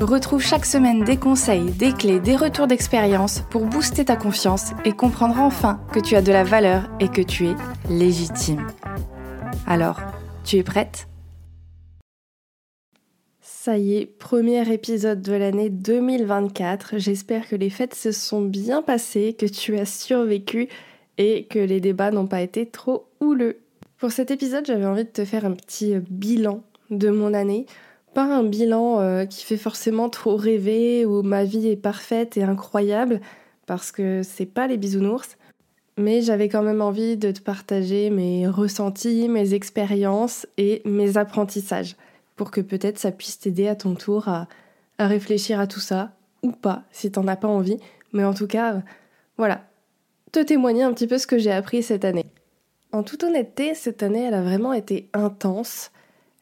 Retrouve chaque semaine des conseils, des clés, des retours d'expérience pour booster ta confiance et comprendre enfin que tu as de la valeur et que tu es légitime. Alors, tu es prête? Ça y est, premier épisode de l'année 2024. J'espère que les fêtes se sont bien passées, que tu as survécu et que les débats n'ont pas été trop houleux. Pour cet épisode, j'avais envie de te faire un petit bilan de mon année pas un bilan euh, qui fait forcément trop rêver où ma vie est parfaite et incroyable parce que c'est pas les bisounours. Mais j'avais quand même envie de te partager mes ressentis, mes expériences et mes apprentissages pour que peut-être ça puisse t'aider à ton tour à, à, réfléchir à tout ça ou pas si t'en as pas envie. Mais en tout cas, voilà, te témoigner un petit peu ce que j'ai appris cette année. En toute honnêteté, cette année, elle a vraiment été intense.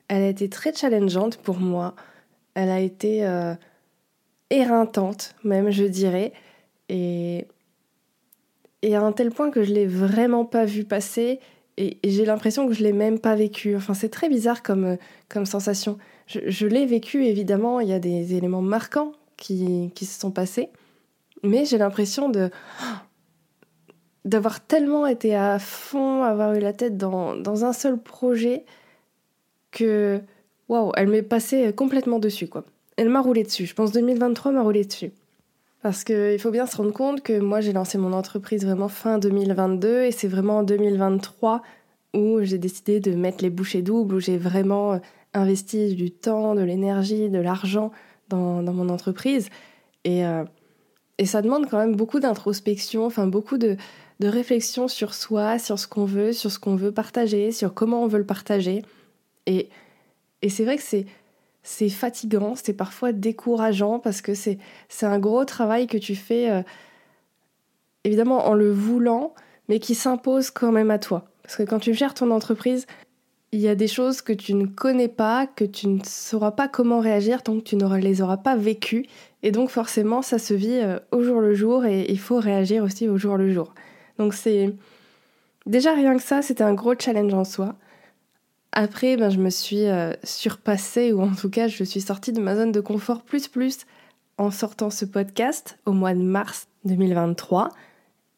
Elle a été très challengeante pour moi. Elle a été euh, éreintante, même, je dirais. Et, et à un tel point que je l'ai vraiment pas vu passer. Et, j'ai l'impression que je l'ai même pas vécu. Enfin, c'est très bizarre comme, euh, comme sensation. Je, l'ai vécu, évidemment. Il y a des éléments marquants qui, qui se sont passés. Mais j'ai l'impression de d'avoir tellement été à fond, avoir eu la tête dans, dans un seul projet waouh, elle m'est passée complètement dessus quoi. Elle m'a roulé dessus. Je pense 2023 m'a roulé dessus. Parce qu'il faut bien se rendre compte que moi j'ai lancé mon entreprise vraiment fin 2022 et c'est vraiment en 2023 où j'ai décidé de mettre les bouchées doubles, où j'ai vraiment euh, investi du temps, de l'énergie, de l'argent dans, mon entreprise. Et, euh, et, ça demande quand même beaucoup d'introspection, enfin beaucoup de réflexion sur soi, sur ce qu'on veut, sur ce qu'on veut partager, sur comment on veut le partager. Et, c'est vrai que c'est, fatigant, c'est parfois décourageant parce que c'est, c'est un gros travail que tu fais, euh, évidemment en le voulant, mais qui s'impose quand même à toi. Parce que quand tu gères ton entreprise, il y a des choses que tu ne connais pas, que tu ne sauras pas comment réagir tant que tu ne les auras pas vécues. Et donc forcément, ça se vit euh, au jour le jour et il faut réagir aussi au jour le jour. Donc c'est... Déjà rien que ça, c'était un gros challenge en soi. Après, ben, je me suis euh, surpassée, ou en tout cas, je suis sortie de ma zone de confort plus plus en sortant ce podcast au mois de mars 2023.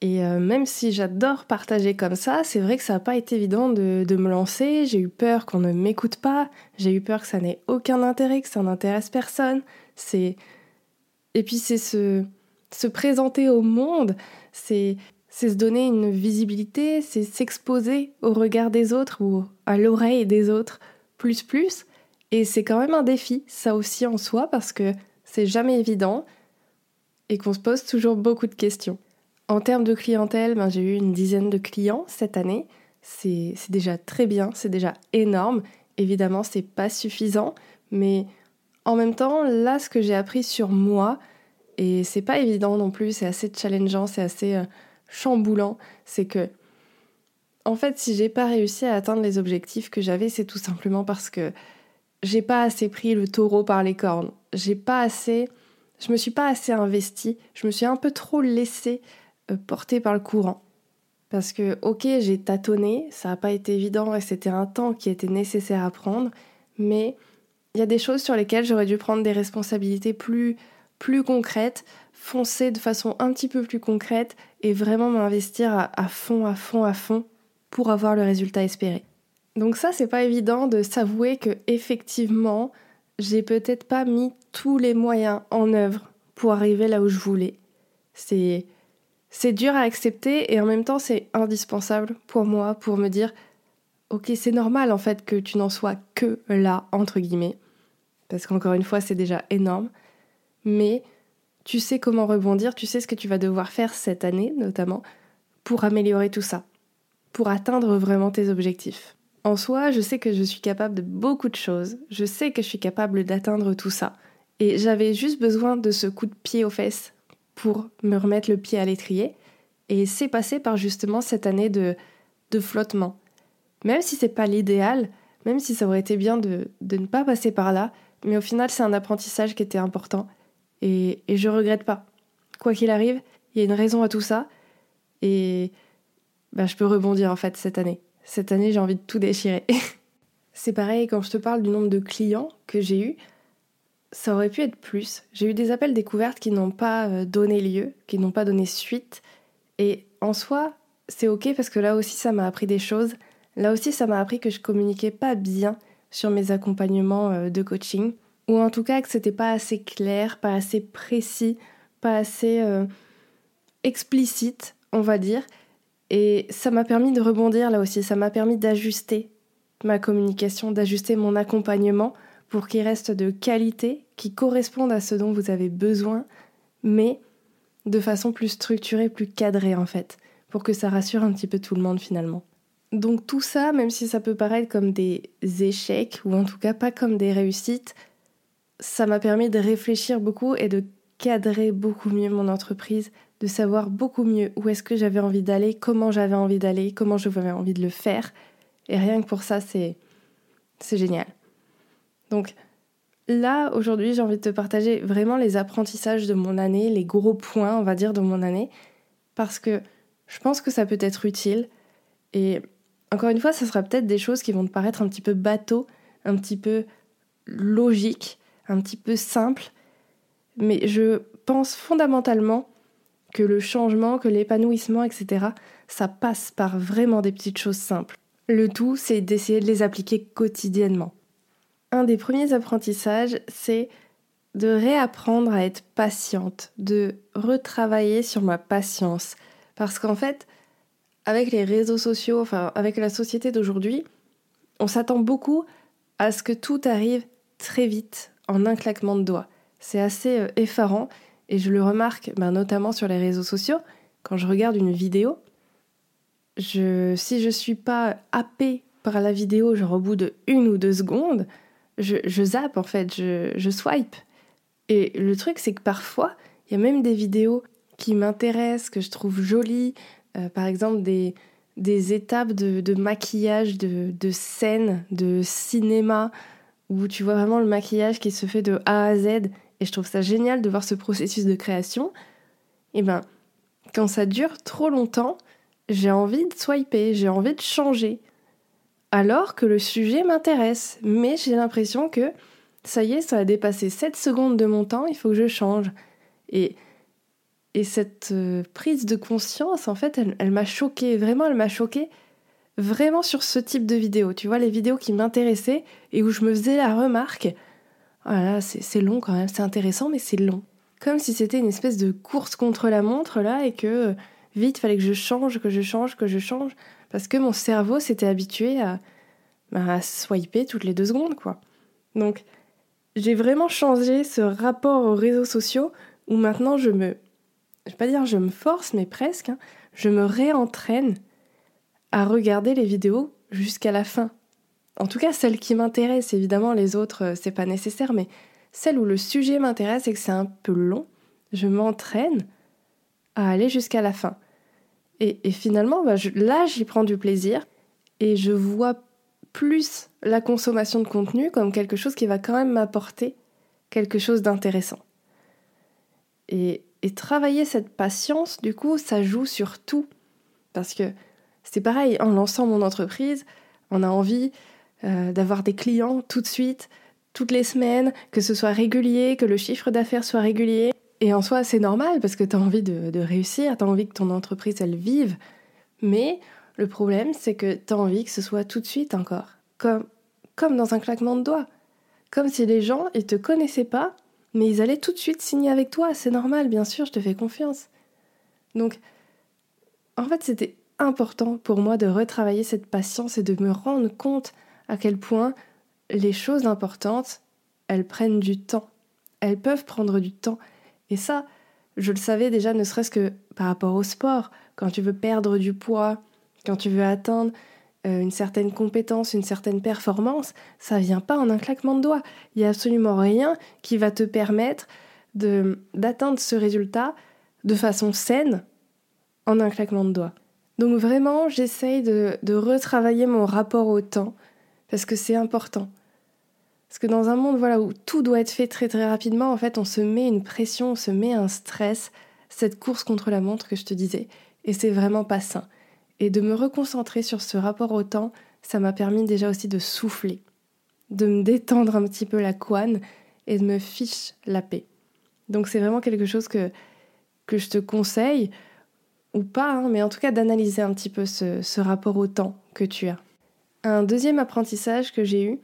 Et euh, même si j'adore partager comme ça, c'est vrai que ça n'a pas été évident de, de me lancer. J'ai eu peur qu'on ne m'écoute pas. J'ai eu peur que ça n'ait aucun intérêt, que ça n'intéresse personne. C'est et puis c'est se se présenter au monde. C'est se donner une visibilité, c'est s'exposer au regard des autres ou à l'oreille des autres plus plus. Et c'est quand même un défi, ça aussi en soi, parce que c'est jamais évident et qu'on se pose toujours beaucoup de questions. En termes de clientèle, ben, j'ai eu une dizaine de clients cette année. C'est déjà très bien, c'est déjà énorme. Évidemment, c'est pas suffisant, mais en même temps, là, ce que j'ai appris sur moi, et c'est pas évident non plus, c'est assez challengeant, c'est assez euh, chamboulant, c'est que en fait, si j'ai pas réussi à atteindre les objectifs que j'avais, c'est tout simplement parce que j'ai pas assez pris le taureau par les cornes. J'ai pas assez je me suis pas assez investie, je me suis un peu trop laissée euh, porter par le courant. Parce que OK, j'ai tâtonné, ça n'a pas été évident et c'était un temps qui était nécessaire à prendre, mais il y a des choses sur lesquelles j'aurais dû prendre des responsabilités plus plus concrètes, foncer de façon un petit peu plus concrète et vraiment m'investir à, fond, à fond, à fond pour avoir le résultat espéré. Donc ça, c'est pas évident de s'avouer que effectivement, j'ai peut-être pas mis tous les moyens en œuvre pour arriver là où je voulais. C'est c'est dur à accepter et en même temps c'est indispensable pour moi pour me dire OK, c'est normal en fait que tu n'en sois que là entre guillemets parce qu'encore une fois, c'est déjà énorme, mais tu sais comment rebondir, tu sais ce que tu vas devoir faire cette année notamment pour améliorer tout ça, pour atteindre vraiment tes objectifs. En soi, je sais que je suis capable de beaucoup de choses, je sais que je suis capable d'atteindre tout ça, et j'avais juste besoin de ce coup de pied aux fesses pour me remettre le pied à l'étrier, Et c'est passé par justement cette année de, de flottement. Même si c'est pas l'idéal, même si ça aurait été bien de, de, ne pas passer par là, mais au final c'est un apprentissage qui était important. Et, et je regrette pas. Quoi qu'il arrive, il y a une raison à tout ça. Et bah, je peux rebondir en fait cette année. Cette année, j'ai envie de tout déchirer. c'est pareil quand je te parle du nombre de clients que j'ai eu, ça aurait pu être plus. J'ai eu des appels découvertes qui n'ont pas euh, donné lieu, qui n'ont pas donné suite. Et en soi, c'est ok parce que là aussi, ça m'a appris des choses. Là aussi, ça m'a appris que je communiquais pas bien sur mes accompagnements euh, de coaching. Ou en tout cas que c'était pas assez clair, pas assez précis, pas assez euh, explicite, on va dire. Et ça m'a permis de rebondir là aussi, ça m'a permis d'ajuster ma communication, d'ajuster mon accompagnement pour qu'il reste de qualité, qui corresponde à ce dont vous avez besoin, mais de façon plus structurée, plus cadrée en fait, pour que ça rassure un petit peu tout le monde finalement. Donc tout ça, même si ça peut paraître comme des échecs, ou en tout cas pas comme des réussites, ça m'a permis de réfléchir beaucoup et de cadrer beaucoup mieux mon entreprise, de savoir beaucoup mieux où est-ce que j'avais envie d'aller, comment j'avais envie d'aller, comment j'avais envie de le faire. Et rien que pour ça, c'est génial. Donc là, aujourd'hui, j'ai envie de te partager vraiment les apprentissages de mon année, les gros points, on va dire, de mon année, parce que je pense que ça peut être utile. Et encore une fois, ça sera peut-être des choses qui vont te paraître un petit peu bateau, un petit peu logique, un petit peu simple, mais je pense fondamentalement que le changement, que l'épanouissement, etc., ça passe par vraiment des petites choses simples. Le tout, c'est d'essayer de les appliquer quotidiennement un des premiers apprentissages, c'est de réapprendre à être patiente, de retravailler sur ma patience. Parce qu'en fait, avec les réseaux sociaux, enfin avec la société d'aujourd'hui, on s'attend beaucoup à ce que tout arrive très vite, en un claquement de doigts. C'est assez euh, effarant et je le remarque ben, notamment sur les réseaux sociaux. Quand je regarde une vidéo, si je suis pas happée par la vidéo, genre au bout de une ou deux secondes, je, zappe en fait, je, swipe. Et le truc, c'est que parfois, il y a même des vidéos qui m'intéressent, que je trouve jolies, euh, par exemple des, étapes de, maquillage, de, de scènes, de cinéma, où tu vois vraiment le maquillage qui se fait de A à Z, et je trouve ça génial de voir ce processus de création. Et ben, quand ça dure trop longtemps, j'ai envie de swiper, j'ai envie de changer alors que le sujet m'intéresse. Mais j'ai l'impression que ça y est, ça a dépassé 7 secondes de mon temps, il faut que je change. Et, et cette euh, prise de conscience, en fait, elle, m'a choquée, vraiment, elle m'a choquée, vraiment sur ce type de vidéo. Tu vois, les vidéos qui m'intéressaient et où je me faisais la remarque, voilà, oh c'est long quand même, c'est intéressant, mais c'est long. Comme si c'était une espèce de course contre la montre, là, et que vite, fallait que je change, que je change, que je change parce que mon cerveau s'était habitué à, bah, swiper toutes les deux secondes, quoi. Donc, j'ai vraiment changé ce rapport aux réseaux sociaux où maintenant je me, je vais pas dire je me force, mais presque, hein, je me réentraîne à regarder les vidéos jusqu'à la fin. En tout cas, celles qui m'intéressent, évidemment, les autres, euh, c'est pas nécessaire, mais celles où le sujet m'intéresse et que c'est un peu long, je m'entraîne à aller jusqu'à la fin. Et, finalement, bah, là, j'y prends du plaisir et je vois plus la consommation de contenu comme quelque chose qui va quand même m'apporter quelque chose d'intéressant. Et, travailler cette patience, du coup, ça joue sur tout. Parce que c'est pareil, en lançant mon entreprise, on a envie euh, d'avoir des clients tout de suite, toutes les semaines, que ce soit régulier, que le chiffre d'affaires soit régulier. Et en soi, c'est normal parce que tu as envie de, réussir, tu as envie que ton entreprise, elle vive. Mais le problème, c'est que tu as envie que ce soit tout de suite encore. Comme, comme dans un claquement de doigts. Comme si les gens, ils te connaissaient pas, mais ils allaient tout de suite signer avec toi. C'est normal, bien sûr, je te fais confiance. Donc, en fait, c'était important pour moi de retravailler cette patience et de me rendre compte à quel point les choses importantes, elles prennent du temps. Elles peuvent prendre du temps. Et ça, je le savais déjà, ne serait-ce que par rapport au sport. Quand tu veux perdre du poids, quand tu veux atteindre euh, une certaine compétence, une certaine performance, ça vient pas en un claquement de doigts. Il n'y a absolument rien qui va te permettre d'atteindre ce résultat de façon saine en un claquement de doigts. Donc vraiment, j'essaye de, de retravailler mon rapport au temps parce que c'est important. Parce que dans un monde voilà, où tout doit être fait très très rapidement, en fait, on se met une pression, on se met un stress, cette course contre la montre que je te disais, et c'est vraiment pas sain. Et de me reconcentrer sur ce rapport au temps, ça m'a permis déjà aussi de souffler, de me détendre un petit peu la couenne et de me fiche la paix. Donc c'est vraiment quelque chose que, que je te conseille, ou pas, hein, mais en tout cas d'analyser un petit peu ce, ce rapport au temps que tu as. Un deuxième apprentissage que j'ai eu,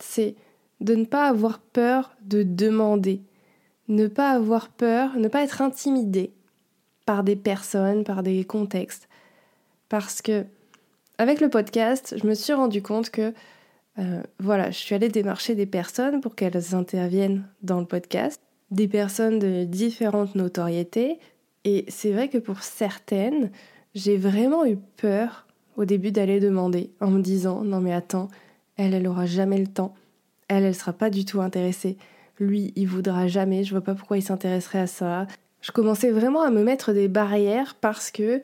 c'est de ne pas avoir peur de demander, ne pas avoir peur, ne pas être intimidé par des personnes, par des contextes. Parce que avec le podcast, je me suis rendu compte que euh, voilà, je suis allée démarcher des personnes pour qu'elles interviennent dans le podcast, des personnes de différentes notoriétés. Et c'est vrai que pour certaines, j'ai vraiment eu peur au début d'aller demander en me disant non mais attends, elle, elle aura jamais le temps. Elle, elle sera pas du tout intéressée. Lui, il voudra jamais. Je vois pas pourquoi il s'intéresserait à ça. Je commençais vraiment à me mettre des barrières parce que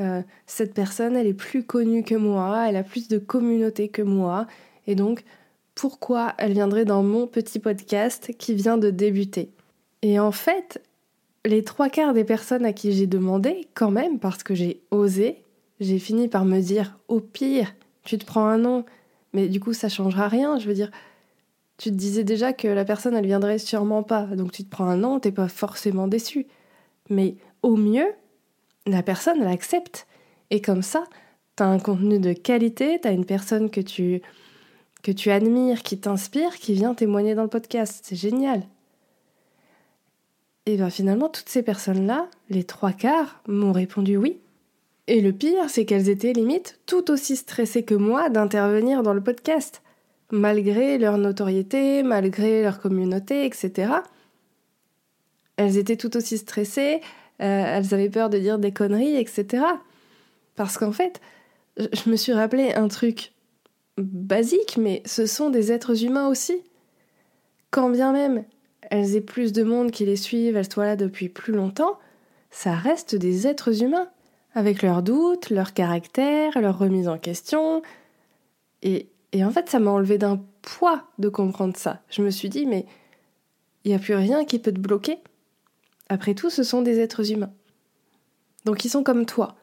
euh, cette personne, elle est plus connue que moi, elle a plus de communauté que moi. Et donc, pourquoi elle viendrait dans mon petit podcast qui vient de débuter? Et en fait, les trois quarts des personnes à qui j'ai demandé, quand même, parce que j'ai osé, j'ai fini par me dire, au pire, tu te prends un nom, mais du coup, ça changera rien. Je veux dire, tu te disais déjà que la personne, elle viendrait sûrement pas. Donc tu te prends un an, t'es pas forcément déçu. Mais au mieux, la personne, elle accepte. Et comme ça, t'as un contenu de qualité, t'as une personne que tu, que tu admires, qui t'inspire, qui vient témoigner dans le podcast. C'est génial. Et bien finalement, toutes ces personnes-là, les trois quarts, m'ont répondu oui. Et le pire, c'est qu'elles étaient limite tout aussi stressées que moi d'intervenir dans le podcast, malgré leur notoriété, malgré leur communauté, etc. Elles étaient tout aussi stressées, euh, elles avaient peur de dire des conneries, etc. Parce qu'en fait, je me suis rappelé un truc basique, mais ce sont des êtres humains aussi. Quand bien même elles aient plus de monde qui les suivent, elles soient là depuis plus longtemps, ça reste des êtres humains avec leurs doutes, leur caractère, leur remise en question. Et, en fait, ça m'a enlevé d'un poids de comprendre ça. Je me suis dit, mais il n'y a plus rien qui peut te bloquer. Après tout, ce sont des êtres humains. Donc ils sont comme toi.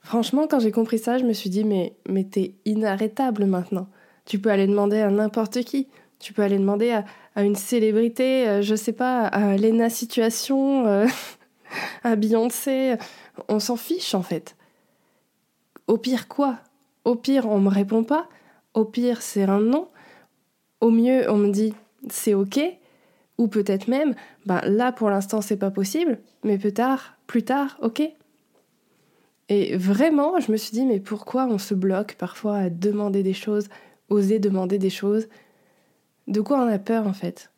Franchement, quand j'ai compris ça, je me suis dit, mais, mais t'es inarrêtable maintenant. Tu peux aller demander à n'importe qui. Tu peux aller demander à, une célébrité, euh, je sais pas, à Lena Situation, euh, à Beyoncé on s'en fiche en fait. Au pire quoi? Au pire on me répond pas, au pire c'est un non, au mieux on me dit c'est ok, ou peut-être même, ben là pour l'instant c'est pas possible, mais plus tard, plus tard, ok. Et vraiment, je me suis dit, mais pourquoi on se bloque parfois à demander des choses, oser demander des choses? De quoi on a peur en fait?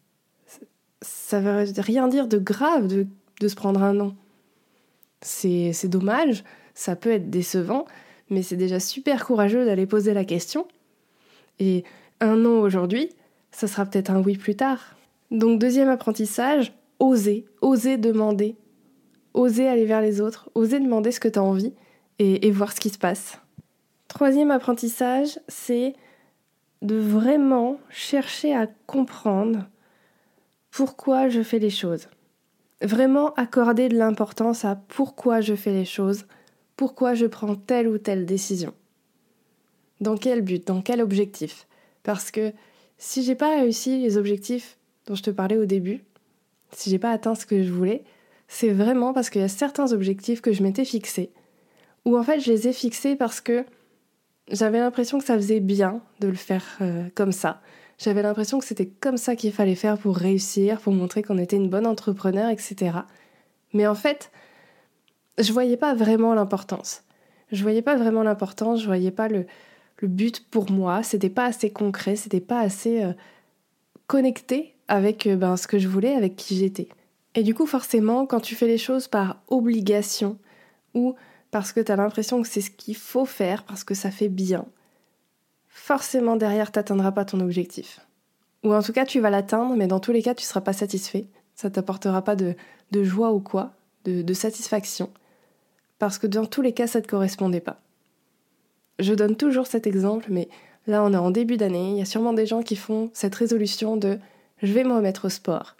Ça veut rien dire de grave de, de se prendre un nom. C'est dommage, ça peut être décevant, mais c'est déjà super courageux d'aller poser la question. Et un non aujourd'hui, ça sera peut-être un oui plus tard. Donc deuxième apprentissage, oser, oser demander, oser aller vers les autres, oser demander ce que tu as envie et voir ce qui se passe. Troisième apprentissage, c'est de vraiment chercher à comprendre pourquoi je fais les choses vraiment accorder de l'importance à pourquoi je fais les choses, pourquoi je prends telle ou telle décision. Dans quel but, dans quel objectif? Parce que si j'ai pas réussi les objectifs dont je te parlais au début, si j'ai pas atteint ce que je voulais, c'est vraiment parce qu'il y a certains objectifs que je m'étais fixés, ou en fait je les ai fixés parce que j'avais l'impression que ça faisait bien de le faire euh, comme ça, j'avais l'impression que c'était comme ça qu'il fallait faire pour réussir, pour montrer qu'on était une bonne entrepreneur, etc. Mais en fait, je voyais pas vraiment l'importance. Je voyais pas vraiment l'importance, je voyais pas le, le but pour moi, c'était pas assez concret, c'était pas assez euh, connecté avec euh, ben, ce que je voulais, avec qui j'étais. Et du coup, forcément, quand tu fais les choses par obligation ou parce que tu as l'impression que c'est ce qu'il faut faire, parce que ça fait bien, forcément derrière, tu n'atteindras pas ton objectif. Ou en tout cas, tu vas l'atteindre, mais dans tous les cas, tu ne seras pas satisfait. Ça t'apportera pas de, joie ou quoi, de, de satisfaction. parce que dans tous les cas, ça ne te correspondait pas. Je donne toujours cet exemple, mais là, on est en début d'année, il y a sûrement des gens qui font cette résolution de je vais me remettre au sport.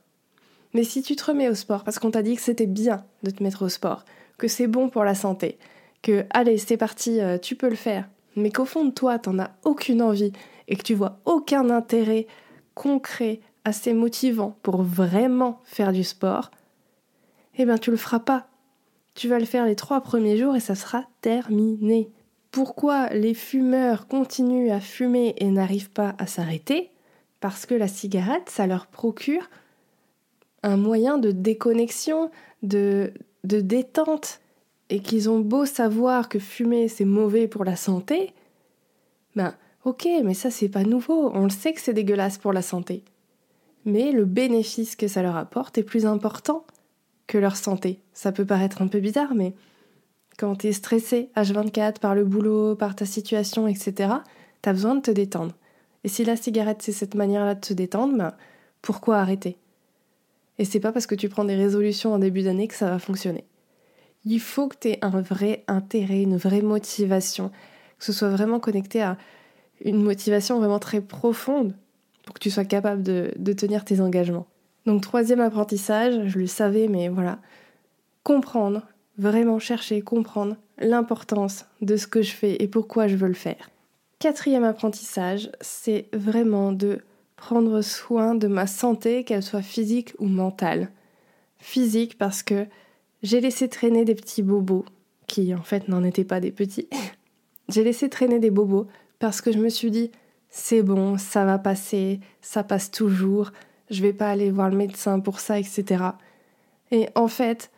Mais si tu te remets au sport parce qu'on t'a dit que c'était bien de te mettre au sport, que c'est bon pour la santé, que allez, c'est parti, euh, tu peux le faire, mais qu'au fond de toi, t'en as aucune envie et que tu vois aucun intérêt concret, assez motivant pour vraiment faire du sport, eh bien tu le feras pas. Tu vas le faire les trois premiers jours et ça sera terminé. Pourquoi les fumeurs continuent à fumer et n'arrivent pas à s'arrêter? Parce que la cigarette, ça leur procure un moyen de déconnexion, de, de détente, et qu'ils ont beau savoir que fumer c'est mauvais pour la santé, ben ok, mais ça c'est pas nouveau, on le sait que c'est dégueulasse pour la santé. Mais le bénéfice que ça leur apporte est plus important que leur santé. Ça peut paraître un peu bizarre, mais quand t'es stressé H24 par le boulot, par ta situation, etc., t'as besoin de te détendre. Et si la cigarette c'est cette manière-là de te détendre, ben pourquoi arrêter? Et c'est pas parce que tu prends des résolutions en début d'année que ça va fonctionner. Il faut que tu aies un vrai intérêt, une vraie motivation, que ce soit vraiment connecté à une motivation vraiment très profonde pour que tu sois capable de, de tenir tes engagements. Donc troisième apprentissage, je le savais, mais voilà, comprendre, vraiment chercher, comprendre l'importance de ce que je fais et pourquoi je veux le faire. Quatrième apprentissage, c'est vraiment de prendre soin de ma santé, qu'elle soit physique ou mentale. Physique parce que j'ai laissé traîner des petits bobos, qui en fait n'en étaient pas des petits. j'ai laissé traîner des bobos parce que je me suis dit, c'est bon, ça va passer, ça passe toujours, je vais pas aller voir le médecin pour ça, etc. Et en fait,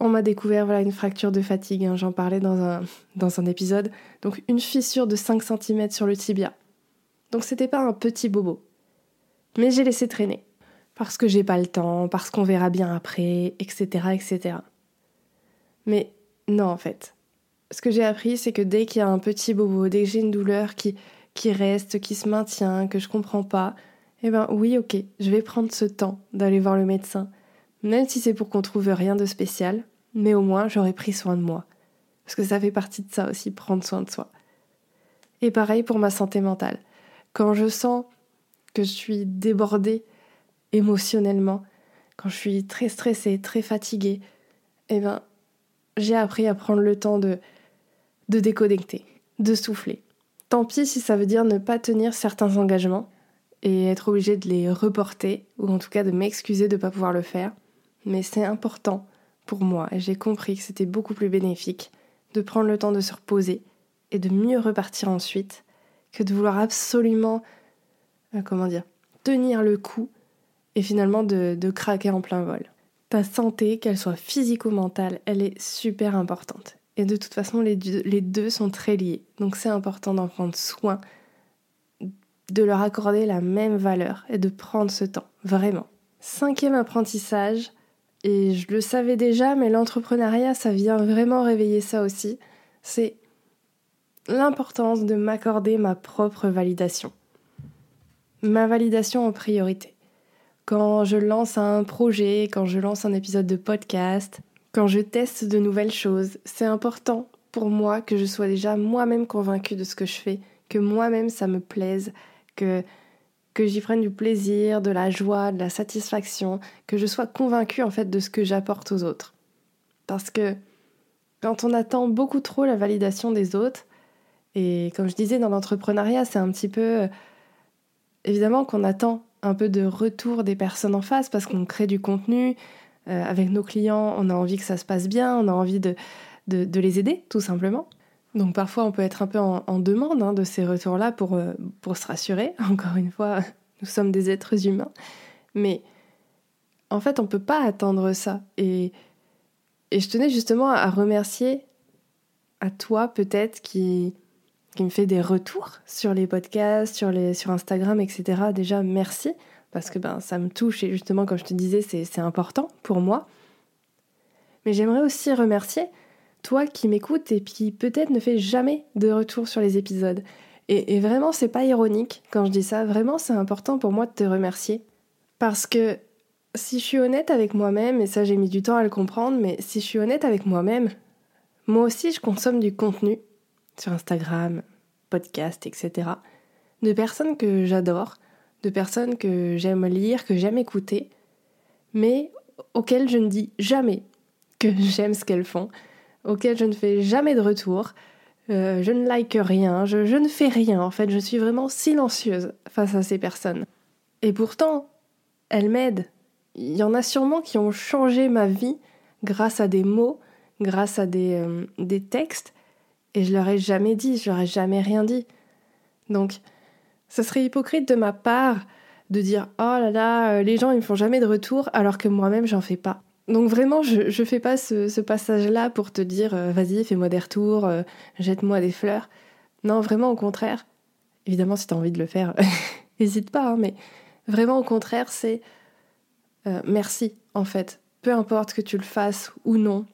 on m'a découvert voilà, une fracture de fatigue, hein, j'en parlais dans un, dans un épisode, donc une fissure de 5 cm sur le tibia. Donc c'était pas un petit bobo. Mais j'ai laissé traîner. Parce que j'ai pas le temps, parce qu'on verra bien après, etc. etc. Mais non, en fait. Ce que j'ai appris, c'est que dès qu'il y a un petit bobo, dès que j'ai une douleur qui, qui reste, qui se maintient, que je comprends pas, eh ben oui, ok, je vais prendre ce temps d'aller voir le médecin. Même si c'est pour qu'on trouve rien de spécial, mais au moins j'aurai pris soin de moi. Parce que ça fait partie de ça aussi, prendre soin de soi. Et pareil pour ma santé mentale. Quand je sens que je suis débordée émotionnellement, quand je suis très stressée, très fatiguée, eh ben j'ai appris à prendre le temps de, de déconnecter, de souffler. Tant pis si ça veut dire ne pas tenir certains engagements et être obligé de les reporter, ou en tout cas de m'excuser de ne pas pouvoir le faire. Mais c'est important pour moi et j'ai compris que c'était beaucoup plus bénéfique de prendre le temps de se reposer et de mieux repartir ensuite que de vouloir absolument, euh, comment dire, tenir le coup et finalement de, de craquer en plein vol ta santé, qu'elle soit physique ou mentale, elle est super importante. Et de toute façon, les deux, sont très liés. Donc c'est important d'en prendre soin, de leur accorder la même valeur et de prendre ce temps, vraiment. Cinquième apprentissage, et je le savais déjà, mais l'entrepreneuriat, ça vient vraiment réveiller ça aussi, c'est l'importance de m'accorder ma propre validation. Ma validation en priorité quand je lance un projet, quand je lance un épisode de podcast, quand je teste de nouvelles choses, c'est important pour moi que je sois déjà moi-même convaincue de ce que je fais, que moi-même ça me plaise, que, que j'y prenne du plaisir, de la joie, de la satisfaction, que je sois convaincue en fait de ce que j'apporte aux autres. Parce que quand on attend beaucoup trop la validation des autres, et comme je disais dans l'entrepreneuriat, c'est un petit peu euh, évidemment qu'on attend un peu de retour des personnes en face parce qu'on crée du contenu. Euh, avec nos clients, on a envie que ça se passe bien, on a envie de, de, les aider, tout simplement. Donc parfois, on peut être un peu en, demande hein, de ces retours-là pour, euh, pour se rassurer. Encore une fois, nous sommes des êtres humains. Mais en fait, on ne peut pas attendre ça. Et, et je tenais justement à remercier à toi peut-être qui, qui me fait des retours sur les podcasts, sur, les, sur Instagram, etc. Déjà, merci, parce que ben, ça me touche et justement, comme je te disais, c'est important pour moi. Mais j'aimerais aussi remercier toi qui m'écoutes et qui peut-être ne fait jamais de retour sur les épisodes. Et, et vraiment, c'est pas ironique quand je dis ça, vraiment, c'est important pour moi de te remercier. Parce que si je suis honnête avec moi-même, et ça j'ai mis du temps à le comprendre, mais si je suis honnête avec moi-même, moi aussi je consomme du contenu sur Instagram, podcast, etc. de personnes que j'adore, de personnes que j'aime lire, que j'aime écouter, mais auxquelles je ne dis jamais que j'aime ce qu'elles font, auxquelles je ne fais jamais de retour, euh, je ne like rien, je, ne fais rien en fait, je suis vraiment silencieuse face à ces personnes. Et pourtant, elles m'aident. Il y en a sûrement qui ont changé ma vie grâce à des mots, grâce à des, euh, des textes, et je leur ai jamais dit, je leur ai jamais rien dit. Donc, ce serait hypocrite de ma part de dire oh là là, euh, les gens ils me font jamais de retour alors que moi-même j'en fais pas. Donc vraiment, je, je fais pas ce, passage-là pour te dire euh, vas-y, fais-moi des retours, jette-moi des fleurs. Non, vraiment au contraire. Évidemment, si tu as envie de le faire, n'hésite pas, hein, mais vraiment au contraire, c'est merci en fait. Peu importe que tu le fasses ou non,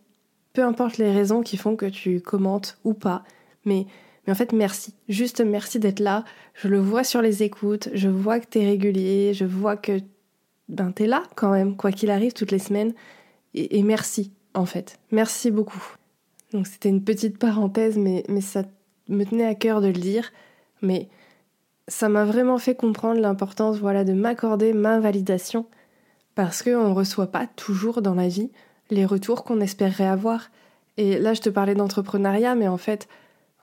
peu importe les raisons qui font que tu commentes ou pas, mais, en fait merci, juste merci d'être là, je le vois sur les écoutes, je vois que t'es régulier, je vois que ben t'es là quand même, quoi qu'il arrive toutes les semaines, et, merci en fait, merci beaucoup. Donc c'était une petite parenthèse, mais, mais ça me tenait à cœur de le dire, mais ça m'a vraiment fait comprendre l'importance voilà, de m'accorder ma validation, parce qu'on ne reçoit pas toujours dans la vie les retours qu'on espérerait avoir. Et là, je te parlais d'entrepreneuriat, mais en fait,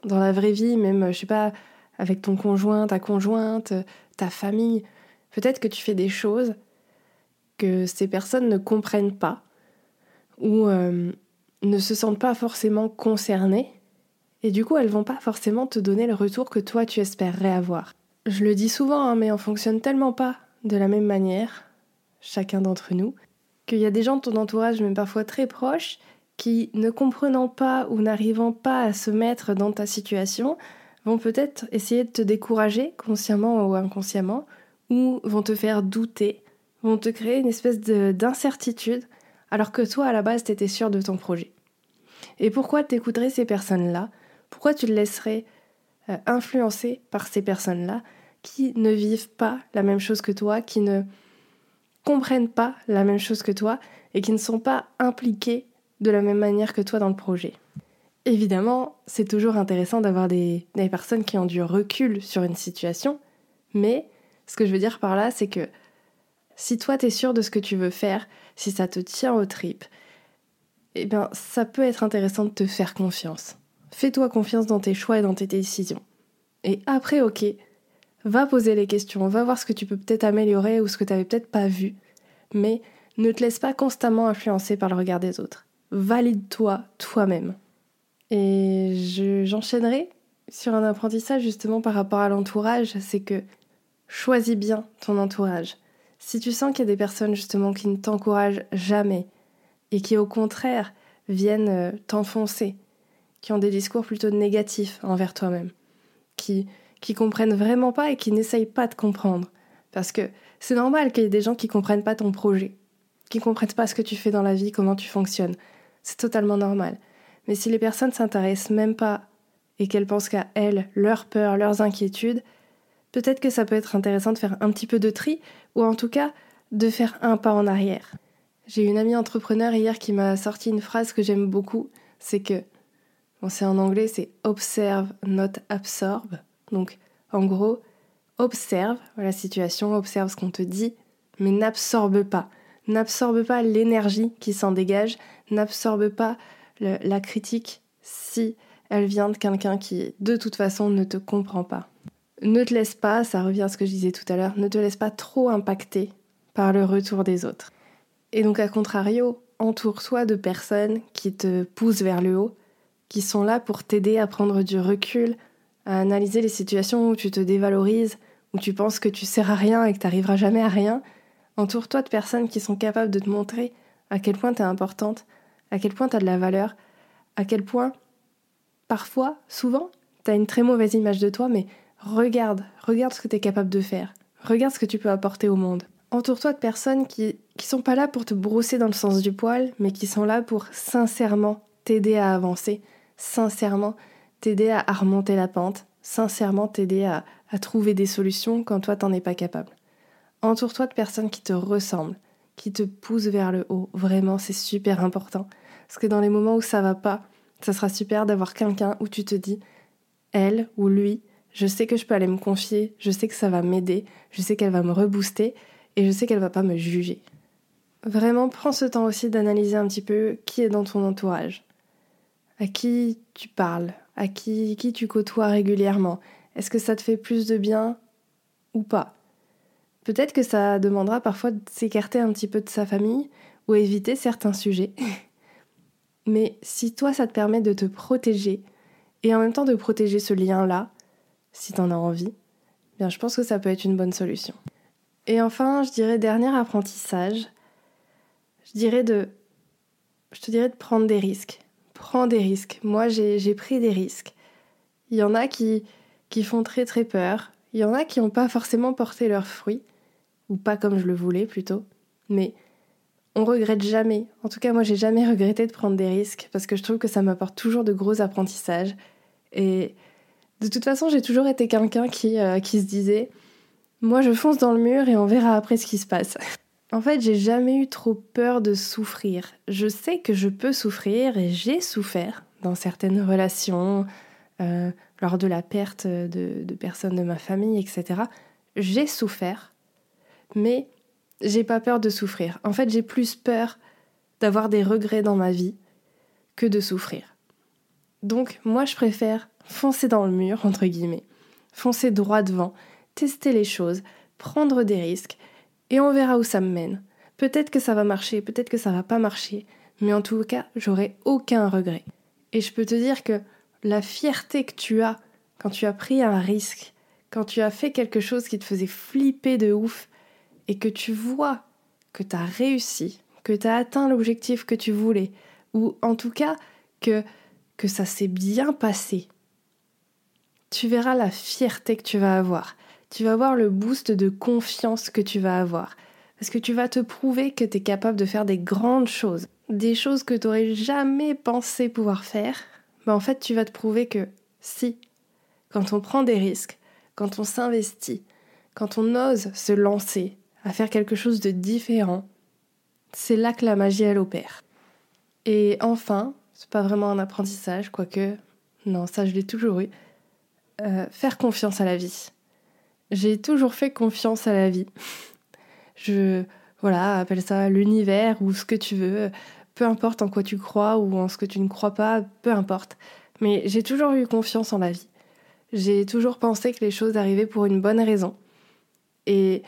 dans la vraie vie, même, je sais pas, avec ton conjoint, ta conjointe, ta famille, peut-être que tu fais des choses que ces personnes ne comprennent pas ou euh, ne se sentent pas forcément concernées. Et du coup, elles vont pas forcément te donner le retour que toi tu espérerais avoir. Je le dis souvent, hein, mais on fonctionne tellement pas de la même manière, chacun d'entre nous, qu'il y a des gens de ton entourage, même parfois très proches, qui, ne comprenant pas ou n'arrivant pas à se mettre dans ta situation, vont peut-être essayer de te décourager, consciemment ou inconsciemment, ou vont te faire douter, vont te créer une espèce d'incertitude, alors que toi, à la base, t'étais sûr de ton projet. Et pourquoi t'écouterais ces personnes-là? Pourquoi tu te laisserais euh, influencer par ces personnes-là qui ne vivent pas la même chose que toi, qui ne comprennent pas la même chose que toi et qui ne sont pas impliqués de la même manière que toi dans le projet. Évidemment, c'est toujours intéressant d'avoir des, personnes qui ont du recul sur une situation, mais ce que je veux dire par là, c'est que si toi t'es sûr de ce que tu veux faire, si ça te tient aux tripes, eh bien ça peut être intéressant de te faire confiance. Fais-toi confiance dans tes choix et dans tes décisions. Et après, ok, Va poser les questions, va voir ce que tu peux peut-être améliorer ou ce que tu n'avais peut-être pas vu. Mais ne te laisse pas constamment influencer par le regard des autres. Valide-toi toi-même. Et j'enchaînerai sur un apprentissage justement par rapport à l'entourage, c'est que choisis bien ton entourage. Si tu sens qu'il y a des personnes justement qui ne t'encouragent jamais et qui au contraire viennent euh, t'enfoncer, qui ont des discours plutôt négatifs envers toi-même, qui qui comprennent vraiment pas et qui n'essayent pas de comprendre. Parce que c'est normal qu'il y ait des gens qui comprennent pas ton projet, qui comprennent pas ce que tu fais dans la vie, comment tu fonctionnes. C'est totalement normal. Mais si les personnes s'intéressent même pas et qu'elles pensent qu'à elles, leurs peurs, leurs inquiétudes, peut-être que ça peut être intéressant de faire un petit peu de tri, ou en tout cas de faire un pas en arrière. J'ai une amie entrepreneur hier qui m'a sorti une phrase que j'aime beaucoup, c'est que, bon c'est en anglais, c'est observe, not absorb. Donc, en gros, observe la situation, observe ce qu'on te dit, mais n'absorbe pas. N'absorbe pas l'énergie qui s'en dégage, n'absorbe pas la critique si elle vient de quelqu'un qui, de toute façon, ne te comprend pas. Ne te laisse pas, ça revient à ce que je disais tout à l'heure, ne te laisse pas trop impacter par le retour des autres. Et donc, à contrario, entoure-toi de personnes qui te poussent vers le haut, qui sont là pour t'aider à prendre du recul, à analyser les situations où tu te dévalorises, où tu penses que tu sers à rien et que tu n'arriveras jamais à rien. Entoure-toi de personnes qui sont capables de te montrer à quel point tu es importante, à quel point tu as de la valeur, à quel point, parfois, souvent, tu as une très mauvaise image de toi, mais regarde, regarde ce que tu es capable de faire, regarde ce que tu peux apporter au monde. Entoure-toi de personnes qui qui sont pas là pour te brosser dans le sens du poil, mais qui sont là pour sincèrement t'aider à avancer, sincèrement t'aider à, remonter la pente, sincèrement t'aider à, trouver des solutions quand toi t'en es pas capable. Entoure-toi de personnes qui te ressemblent, qui te poussent vers le haut. Vraiment, c'est super important. Parce que dans les moments où ça va pas, Ça sera super d'avoir quelqu'un où tu te dis, elle ou lui, je sais que je peux aller me confier, je sais que ça va m'aider, je sais qu'elle va me rebooster et je sais qu'elle va pas me juger. Vraiment, prends ce temps aussi d'analyser un petit peu qui est dans ton entourage, à qui tu parles, à qui, qui tu côtoies régulièrement. Est-ce que ça te fait plus de bien ou pas? Peut-être que ça demandera parfois de s'écarter un petit peu de sa famille ou éviter certains sujets. Mais si toi, ça te permet de te protéger et en même temps de protéger ce lien-là, si t'en as envie, bien je pense que ça peut être une bonne solution. Et enfin, je dirais dernier apprentissage, je dirais de je te dirais de prendre des risques. Prends des risques. Moi, j'ai pris des risques. Il y en a qui, qui font très très peur. Il y en a qui n'ont pas forcément porté leurs fruits, ou pas comme je le voulais plutôt. Mais on regrette jamais. En tout cas, moi, j'ai jamais regretté de prendre des risques parce que je trouve que ça m'apporte toujours de gros apprentissages. Et de toute façon, j'ai toujours été quelqu'un qui, euh, qui se disait Moi, je fonce dans le mur et on verra après ce qui se passe. en fait, j'ai jamais eu trop peur de souffrir. Je sais que je peux souffrir et j'ai souffert dans certaines relations, euh, lors de la perte de, de personnes de ma famille, etc. J'ai souffert, mais j'ai pas peur de souffrir. En fait, j'ai plus peur d'avoir des regrets dans ma vie que de souffrir. Donc, moi, je préfère foncer dans le mur, entre guillemets, foncer droit devant, tester les choses, prendre des risques, et on verra où ça me mène. Peut-être que ça va marcher, peut-être que ça va pas marcher, mais en tout cas, j'aurai aucun regret. Et je peux te dire que la fierté que tu as quand tu as pris un risque, quand tu as fait quelque chose qui te faisait flipper de ouf, et que tu vois que tu as réussi, que tu as atteint l'objectif que tu voulais, ou en tout cas que, que ça s'est bien passé, tu verras la fierté que tu vas avoir. Tu vas voir le boost de confiance que tu vas avoir. Parce que tu vas te prouver que tu es capable de faire des grandes choses. Des choses que tu n'aurais jamais pensé pouvoir faire. Mais en fait, tu vas te prouver que si, quand on prend des risques, quand on s'investit, quand on ose se lancer à faire quelque chose de différent, c'est là que la magie elle opère. Et enfin, c'est pas vraiment un apprentissage, quoique, non, ça je l'ai toujours eu, euh, faire confiance à la vie. J'ai toujours fait confiance à la vie. Je, voilà, appelle ça l'univers ou ce que tu veux, peu importe en quoi tu crois ou en ce que tu ne crois pas, peu importe. Mais j'ai toujours eu confiance en la vie. J'ai toujours pensé que les choses arrivaient pour une bonne raison. Et,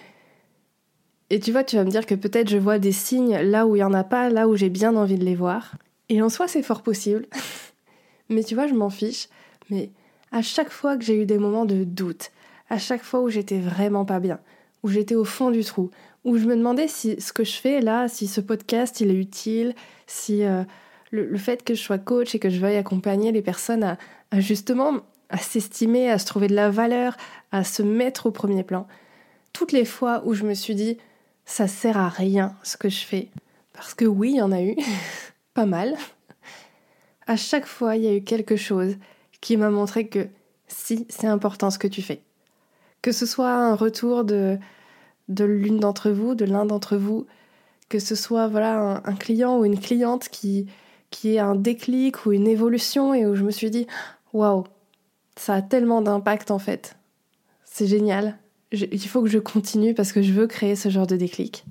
et tu vois, tu vas me dire que peut-être je vois des signes là où il n'y en a pas, là où j'ai bien envie de les voir. Et en soi, c'est fort possible. mais tu vois, je m'en fiche. Mais à chaque fois que j'ai eu des moments de doute, à chaque fois où j'étais vraiment pas bien, où j'étais au fond du trou, où je me demandais si ce que je fais là, si ce podcast il est utile, si euh, le, fait que je sois coach et que je veuille accompagner les personnes à, à justement à s'estimer, à se trouver de la valeur, à se mettre au premier plan. Toutes les fois où je me suis dit ça sert à rien ce que je fais, parce que oui, il y en a eu, pas mal. À chaque fois, il y a eu quelque chose qui m'a montré que si, c'est important ce que tu fais. Que ce soit un retour de, de l'une d'entre vous, de l'un d'entre vous, que ce soit voilà un, client ou une cliente qui, qui ait un déclic ou une évolution et où je me suis dit waouh, ça a tellement d'impact en fait. C'est génial. il faut que je continue parce que je veux créer ce genre de déclic.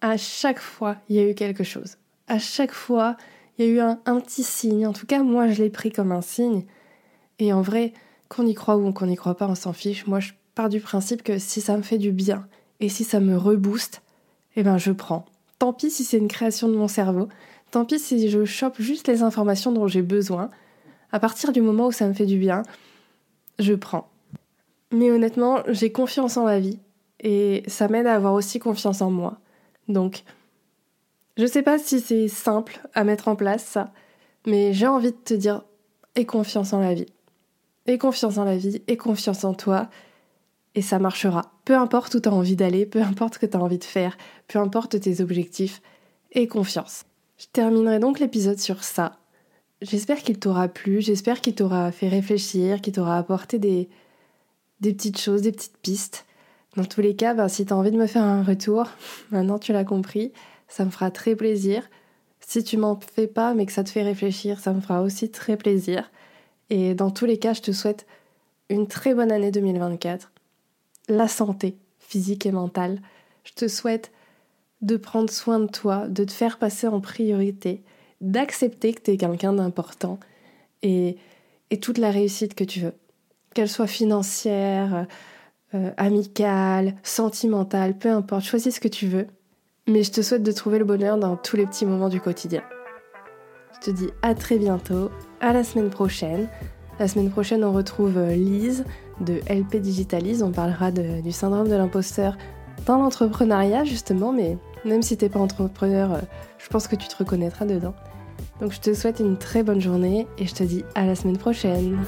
À chaque fois, il y a eu quelque chose. À chaque fois, il y a eu un, un petit signe. En tout cas, moi, je l'ai pris comme un signe. Et en vrai, qu'on y croit ou qu'on n'y croit pas, on s'en fiche. Moi, je pars du principe que si ça me fait du bien et si ça me rebooste, eh ben je prends. Tant pis si c'est une création de mon cerveau, tant pis si je chope juste les informations dont j'ai besoin. À partir du moment où ça me fait du bien, je prends. Mais honnêtement, j'ai confiance en la vie et ça m'aide à avoir aussi confiance en moi. Donc, je sais pas si c'est simple à mettre en place mais j'ai envie de te dire aie confiance en la vie. Aie confiance en la vie, aie confiance en toi, et ça marchera. Peu importe où tu as envie d'aller, peu importe ce que tu as envie de faire, peu importe tes objectifs, aie confiance. Je terminerai donc l'épisode sur ça. J'espère qu'il t'aura plu, j'espère qu'il t'aura fait réfléchir, qu'il t'aura apporté des, des petites choses, des petites pistes. Dans tous les cas, ben, si tu as envie de me faire un retour, maintenant tu l'as compris, ça me fera très plaisir. Si tu m'en fais pas, mais que ça te fait réfléchir, ça me fera aussi très plaisir. Et dans tous les cas, je te souhaite une très bonne année 2024. La santé physique et mentale. Je te souhaite de prendre soin de toi, de te faire passer en priorité, d'accepter que tu es quelqu'un d'important et, et, toute la réussite que tu veux. Qu'elle soit financière, euh, amicale, sentimentale, peu importe, choisis ce que tu veux. Mais je te souhaite de trouver le bonheur dans tous les petits moments du quotidien. Je te dis à très bientôt, à la semaine prochaine. La semaine prochaine, on retrouve euh, Lise de LP Digitalise. On parlera du syndrome de l'imposteur dans l'entrepreneuriat, justement, mais même si t'es pas entrepreneur, euh, je pense que tu te reconnaîtras dedans. Donc je te souhaite une très bonne journée et je te dis à la semaine prochaine.